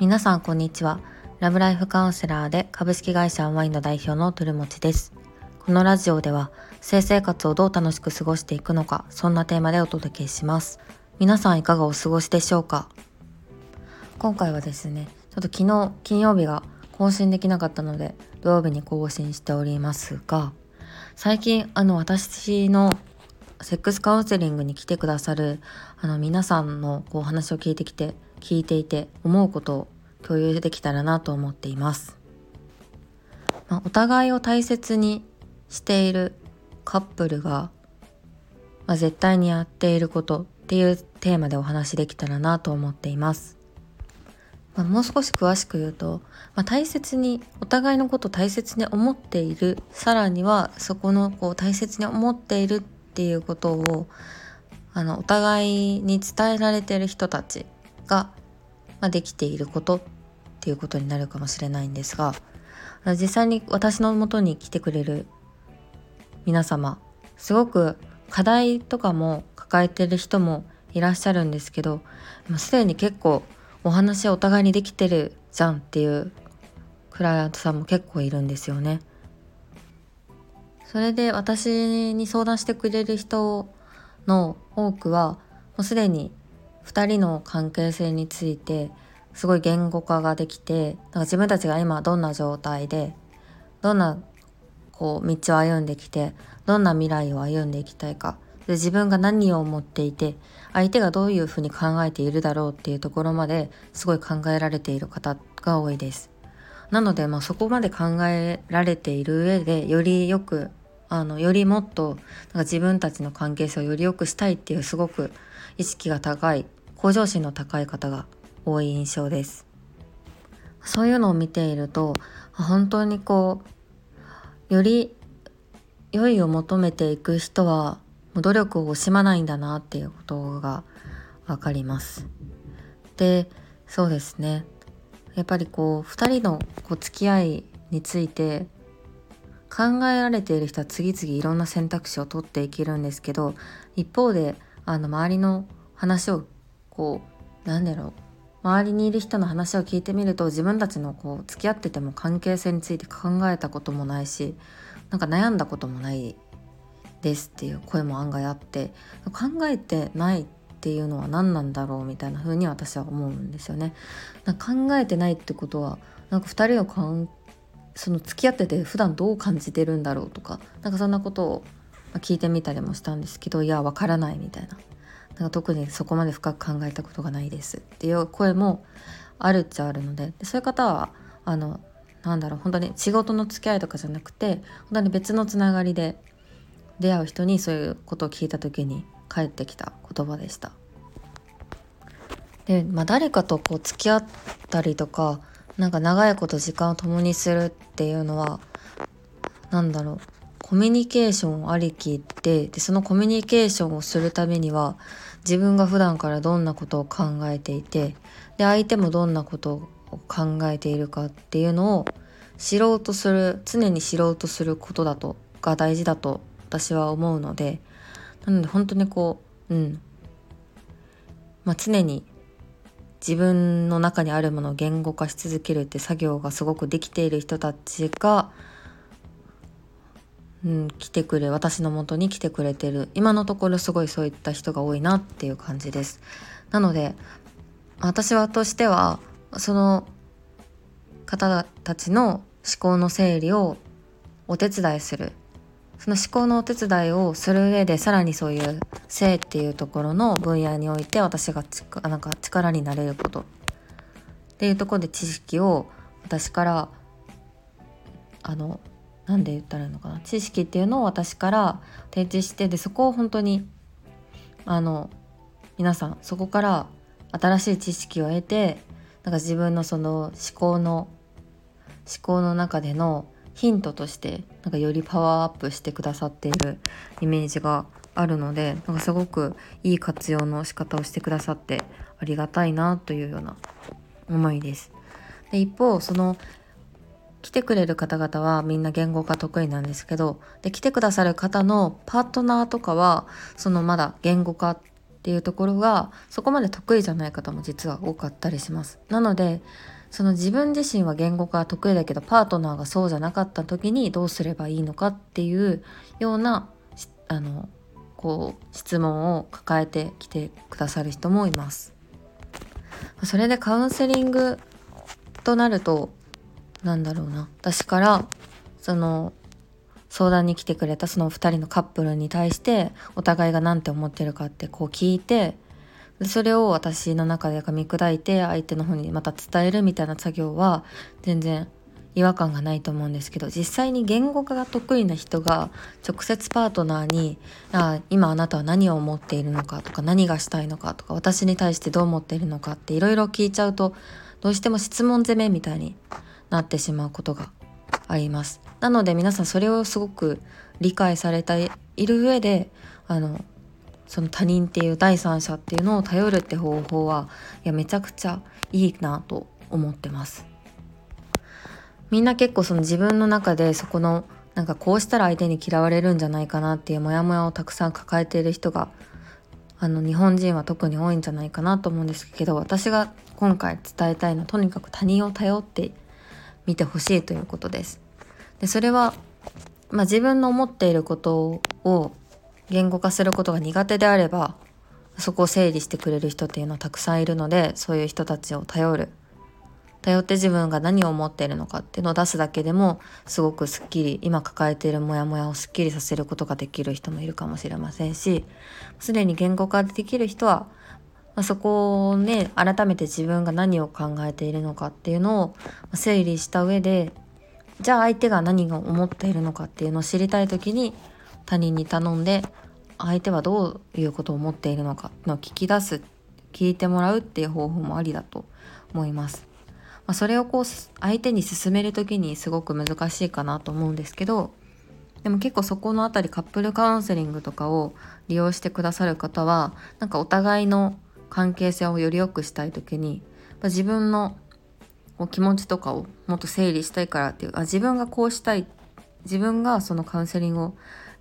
皆さんこんにちは。ラブライフカウンセラーで株式会社アンワインの代表のトゥルモチです。このラジオでは性生活をどう楽しく過ごしていくのかそんなテーマでお届けします。皆さんいかがお過ごしでしょうか？今回はですねちょっと昨日金曜日が更新できなかったので土曜日に更新しておりますが最近あの私のセックスカウンセリングに来てくださるあの皆さんのこう話を聞いてきて聞いていて思うことを共有できたらなと思っています。まあ、お互いを大切にしているカップルが、まあ、絶対にやっていることっていうテーマでお話できたらなと思っています。まあ、もう少し詳しく言うと、まあ、大切にお互いのことを大切に思っているさらにはそこのこう大切に思っているっていうことをあのお互いに伝えられている人たちが、まあ、できていることっていうことになるかもしれないんですが実際に私のもとに来てくれる皆様すごく課題とかも抱えてる人もいらっしゃるんですけどすでに結構お話お互いにできてるじゃんっていうクライアントさんも結構いるんですよね。それで私に相談してくれる人の多くはもうすでに2人の関係性についてすごい言語化ができてだか自分たちが今どんな状態でどんなこう道を歩んできてどんな未来を歩んでいきたいかで自分が何を思っていて相手がどういうふうに考えているだろうっていうところまですごい考えられている方が多いです。なので、まあ、そこまで考えられている上でよりよくあのよりもっとなんか自分たちの関係性をより良くしたいっていうすごく意識が高い向上心の高い方が多い印象です。そういうのを見ていると本当にこうより良いを求めていく人は努力を惜しまないんだなっていうことが分かります。でそうですね。やっぱりこう2人のこう付き合いについて考えられている人は次々いろんな選択肢を取っていけるんですけど一方であの周りの話をこうなんだろう周りにいる人の話を聞いてみると自分たちのこう付き合ってても関係性について考えたこともないしなんか悩んだこともないですっていう声も案外あって考えてないっていうのは何なんだろうみたいな風に私は思うんですよね。考えてないってことはなんか2人の関その付き合ってて普段どう感じてるんだろうとかなんかそんなことを聞いてみたりもしたんですけどいやわからないみたいななんか特にそこまで深く考えたことがないですっていう声もあるっちゃあるのででそういう方はあのなんだろう本当に仕事の付き合いとかじゃなくて本当に別のつながりで出会う人にそういうことを聞いた時に返ってきた言葉でした。で、まあ、誰かとこう付き合ったりとかなんか長いこと時間を共にするっていうのは何だろうコミュニケーションありきででそのコミュニケーションをするためには自分が普段からどんなことを考えていてで相手もどんなことを考えているかっていうのを知ろうとする常に知ろうとすることだとが大事だと私は思うのでなので本当にこううん。まあ常に自分の中にあるものを言語化し続けるって作業がすごくできている人たちが、うん、来てくれ私のもとに来てくれてる。今のところすごいそういった人が多いなっていう感じです。なので私はとしてはその方たちの思考の整理をお手伝いする。その思考のお手伝いをする上でさらにそういう性っていうところの分野において私がなんか力になれること。っていうところで知識を私からあのなんで言ったらいいのかな？知識っていうのを私から提示してでそこを本当にあの皆さんそこから新しい知識を得てなんか自分のその思考の思考の中でのヒントとしてなんかよりパワーアップしてくださっているイメージがあるのでなんかすごくいい活用の仕方をしてくださってありがたいなというような思いです。で一方その来てくれる方々はみんな言語が得意なんですけどで来てくださる方のパートナーとかはそのまだ言語化っていうところがそこまで得意じゃない方も実は多かったりします。なのでその自分自身は言語化得意だけどパートナーがそうじゃなかった時にどうすればいいのかっていうようなあのこう質問を抱えてきてくださる人もいます。それでカウンセリングとなるとなんだろうな。私からその相談に来てくれたその2人のカップルに対してお互いが何て思ってるかってこう聞いてそれを私の中で噛み砕いて相手の方にまた伝えるみたいな作業は全然違和感がないと思うんですけど実際に言語化が得意な人が直接パートナーに「あ今あなたは何を思っているのか」とか「何がしたいのか」とか「私に対してどう思っているのか」っていろいろ聞いちゃうとどうしても質問攻めみたいになってしまうことがあります。なので皆さんそれをすごく理解されている上であのその他人っていう第三者っていうのを頼るって方法はいやめちゃくちゃいいなと思ってます。みんな結構その自分の中でそこのなんかこうしたら相手に嫌われるんじゃないかなっていうモヤモヤをたくさん抱えている人があの日本人は特に多いんじゃないかなと思うんですけど私が今回伝えたいのはとにかく他人を頼って見てほしいということです。でそれは、まあ、自分の思っていることを言語化することが苦手であればそこを整理してくれる人っていうのはたくさんいるのでそういう人たちを頼る頼って自分が何を思っているのかっていうのを出すだけでもすごくすっきり今抱えているモヤモヤをすっきりさせることができる人もいるかもしれませんしすでに言語化できる人は、まあ、そこをね改めて自分が何を考えているのかっていうのを整理した上でじゃあ相手が何を思っているのかっていうのを知りたい時に他人に頼んで相手はどういうことを思っているのかの聞き出す聞いてもらうっていう方法もありだと思います。まあ、それをこう相手に勧める時にすごく難しいかなと思うんですけどでも結構そこの辺りカップルカウンセリングとかを利用してくださる方はなんかお互いの関係性をより良くしたい時に自分の気持ちとかをもっと整理したいからっていうあ自分がこうしたい自分がそのカウンセリングを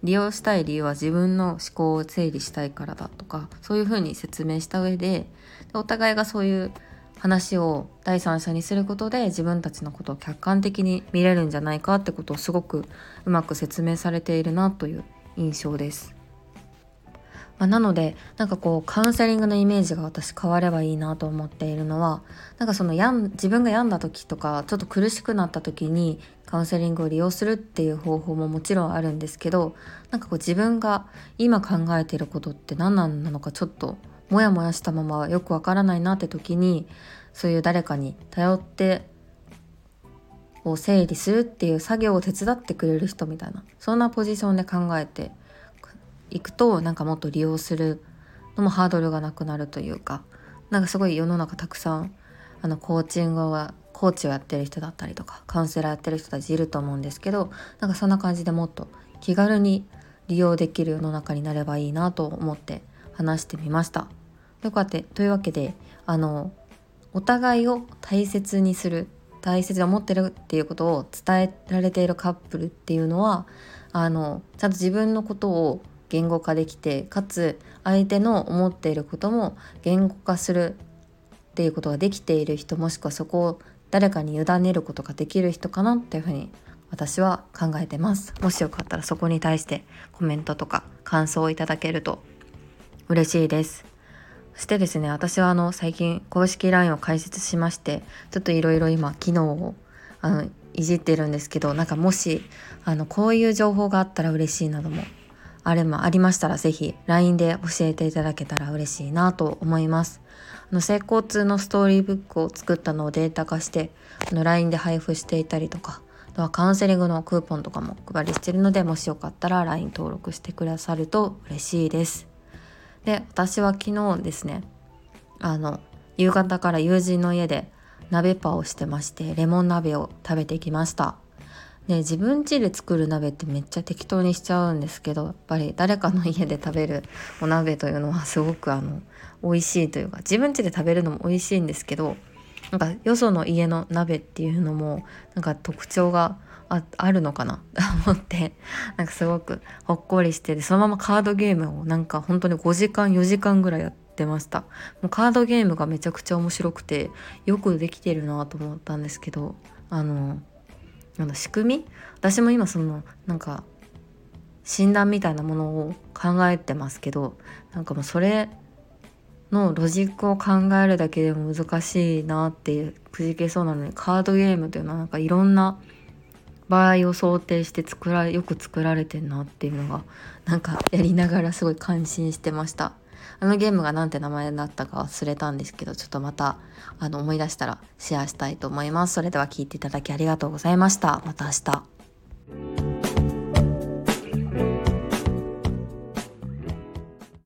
利用したい理由は自分の思考を整理したいからだとかそういうふうに説明した上でお互いがそういう話を第三者にすることで自分たちのことを客観的に見れるんじゃないかってことをすごくうまく説明されているなという印象です。まあ、なのでなんかこうカウンセリングのイメージが私変わればいいなと思っているのはなんかそのやん自分が病んだ時とかちょっと苦しくなった時にカウンセリングを利用するっていう方法ももちろんあるんですけどなんかこう自分が今考えていることって何なのかちょっとモヤモヤしたままよくわからないなって時にそういう誰かに頼ってを整理するっていう作業を手伝ってくれる人みたいなそんなポジションで考えていくとなんかもっと利用するのもハードルがなくなるというかなんかすごい世の中たくさんあのコーチングはコーチをやってる人だったりとかカウンセラーやってる人たちいると思うんですけどなんかそんな感じでもっと気軽に利用できる世の中になればいいなと思って話してみました。よかってというわけであのお互いを大切にする大切に思ってるっていうことを伝えられているカップルっていうのはあのちゃんと自分のことを言語化できてかつ相手の思っていることも言語化するっていうことができている人もしくはそこを誰かに委ねることができる人かなっていうふうに私は考えてます。もしよかったらそこに対してコメントとか感想をいただけると嬉しいです。そしてですね私はあの最近公式 LINE を開設しましてちょっといろいろ今機能をあのいじってるんですけどなんかもしあのこういう情報があったら嬉しいなどもあれもありましたら是非 LINE で教えていただけたら嬉しいなと思います。あの成功痛のストーリーブックを作ったのをデータ化してあの LINE で配布していたりとかあとはカウンセリングのクーポンとかも配りしてるのでもしよかったら LINE 登録してくださると嬉しいです。で私は昨日ですねあの夕方から友人の家で鍋パをしてましてレモン鍋を食べてきました。ね、自分家で作る鍋ってめっちゃ適当にしちゃうんですけどやっぱり誰かの家で食べるお鍋というのはすごくあの美味しいというか自分家で食べるのも美味しいんですけどなんかよその家の鍋っていうのもなんか特徴がああるのかな？と 思ってなんかすごくほっこりしてでそのままカードゲームをなんか本当に5時間4時間ぐらいやってました。もうカードゲームがめちゃくちゃ面白くてよくできてるなと思ったんですけどあのあの仕組み？私も今そのなんか診断みたいなものを考えてますけどなんかもうそれのロジックを考えるだけでも難しいなってくじけそうなのにカードゲームというのはなんかいろんな場合を想定して作らよく作られてんなっていうのがなんかやりながらすごい感心してました。あのゲームが何て名前だったか忘れたんですけどちょっとまたあの思い出したらシェアしたいと思います。それでは聞いていただきありがとうございました。また明日。